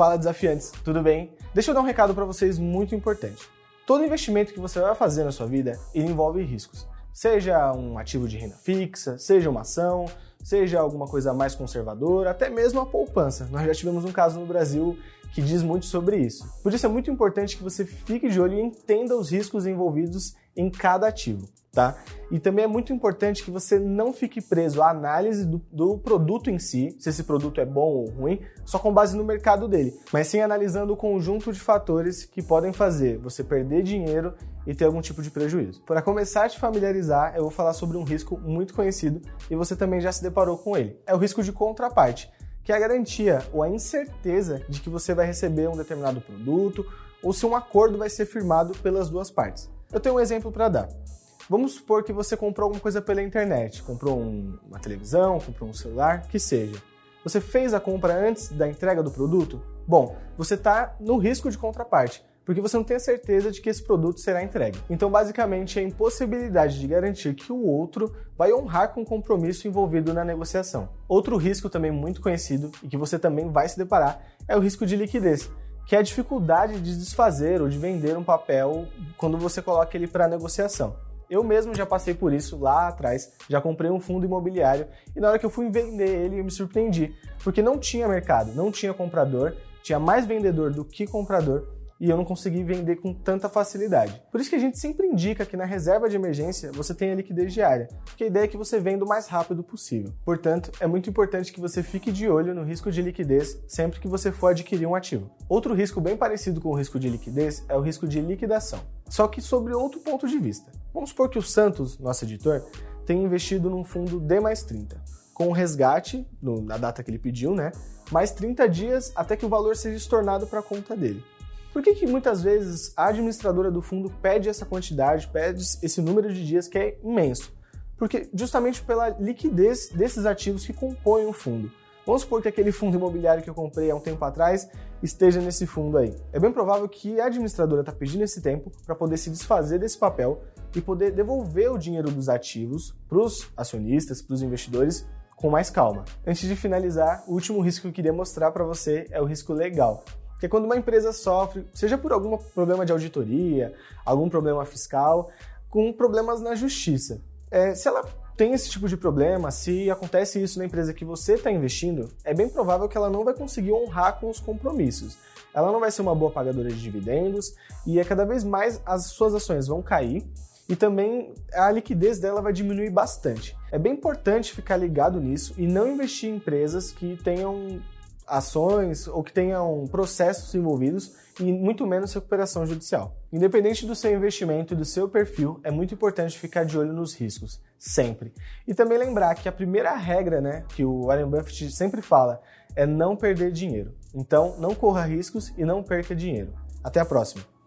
Fala desafiantes, tudo bem? Deixa eu dar um recado para vocês muito importante. Todo investimento que você vai fazer na sua vida, envolve riscos. Seja um ativo de renda fixa, seja uma ação, seja alguma coisa mais conservadora, até mesmo a poupança. Nós já tivemos um caso no Brasil que diz muito sobre isso. Por isso é muito importante que você fique de olho e entenda os riscos envolvidos em cada ativo, tá? E também é muito importante que você não fique preso à análise do, do, produto em si, se esse produto é bom ou ruim, só com base no mercado dele, mas sim analisando o conjunto de fatores que podem fazer você perder dinheiro e ter algum tipo de prejuízo. Para começar a te familiarizar, eu vou falar sobre um risco muito conhecido e você também já se deparou com ele. É o risco de contraparte que é a garantia ou a incerteza de que você vai receber um determinado produto ou se um acordo vai ser firmado pelas duas partes. Eu tenho um exemplo para dar. Vamos supor que você comprou alguma coisa pela internet, comprou um, uma televisão, comprou um celular, que seja. Você fez a compra antes da entrega do produto? Bom, você está no risco de contraparte porque você não tem a certeza de que esse produto será entregue. Então, basicamente, é a impossibilidade de garantir que o outro vai honrar com o compromisso envolvido na negociação. Outro risco também muito conhecido e que você também vai se deparar é o risco de liquidez, que é a dificuldade de desfazer ou de vender um papel quando você coloca ele para negociação. Eu mesmo já passei por isso lá atrás, já comprei um fundo imobiliário e na hora que eu fui vender ele eu me surpreendi, porque não tinha mercado, não tinha comprador, tinha mais vendedor do que comprador e eu não consegui vender com tanta facilidade. Por isso que a gente sempre indica que na reserva de emergência você tenha liquidez diária, porque a ideia é que você venda o mais rápido possível. Portanto, é muito importante que você fique de olho no risco de liquidez sempre que você for adquirir um ativo. Outro risco bem parecido com o risco de liquidez é o risco de liquidação, só que sobre outro ponto de vista. Vamos supor que o Santos, nosso editor, tenha investido num fundo D mais 30, com o resgate, no, na data que ele pediu, né? Mais 30 dias até que o valor seja estornado para a conta dele. Por que, que muitas vezes a administradora do fundo pede essa quantidade, pede esse número de dias que é imenso? Porque justamente pela liquidez desses ativos que compõem o fundo. Vamos supor que aquele fundo imobiliário que eu comprei há um tempo atrás esteja nesse fundo aí. É bem provável que a administradora está pedindo esse tempo para poder se desfazer desse papel e poder devolver o dinheiro dos ativos para os acionistas, para os investidores, com mais calma. Antes de finalizar, o último risco que eu queria mostrar para você é o risco legal. Porque quando uma empresa sofre, seja por algum problema de auditoria, algum problema fiscal, com problemas na justiça, é, se ela tem esse tipo de problema, se acontece isso na empresa que você está investindo, é bem provável que ela não vai conseguir honrar com os compromissos. Ela não vai ser uma boa pagadora de dividendos e é cada vez mais as suas ações vão cair e também a liquidez dela vai diminuir bastante. É bem importante ficar ligado nisso e não investir em empresas que tenham ações ou que tenham processos envolvidos e muito menos recuperação judicial. Independente do seu investimento e do seu perfil, é muito importante ficar de olho nos riscos, sempre. E também lembrar que a primeira regra, né, que o Warren Buffett sempre fala, é não perder dinheiro. Então, não corra riscos e não perca dinheiro. Até a próxima.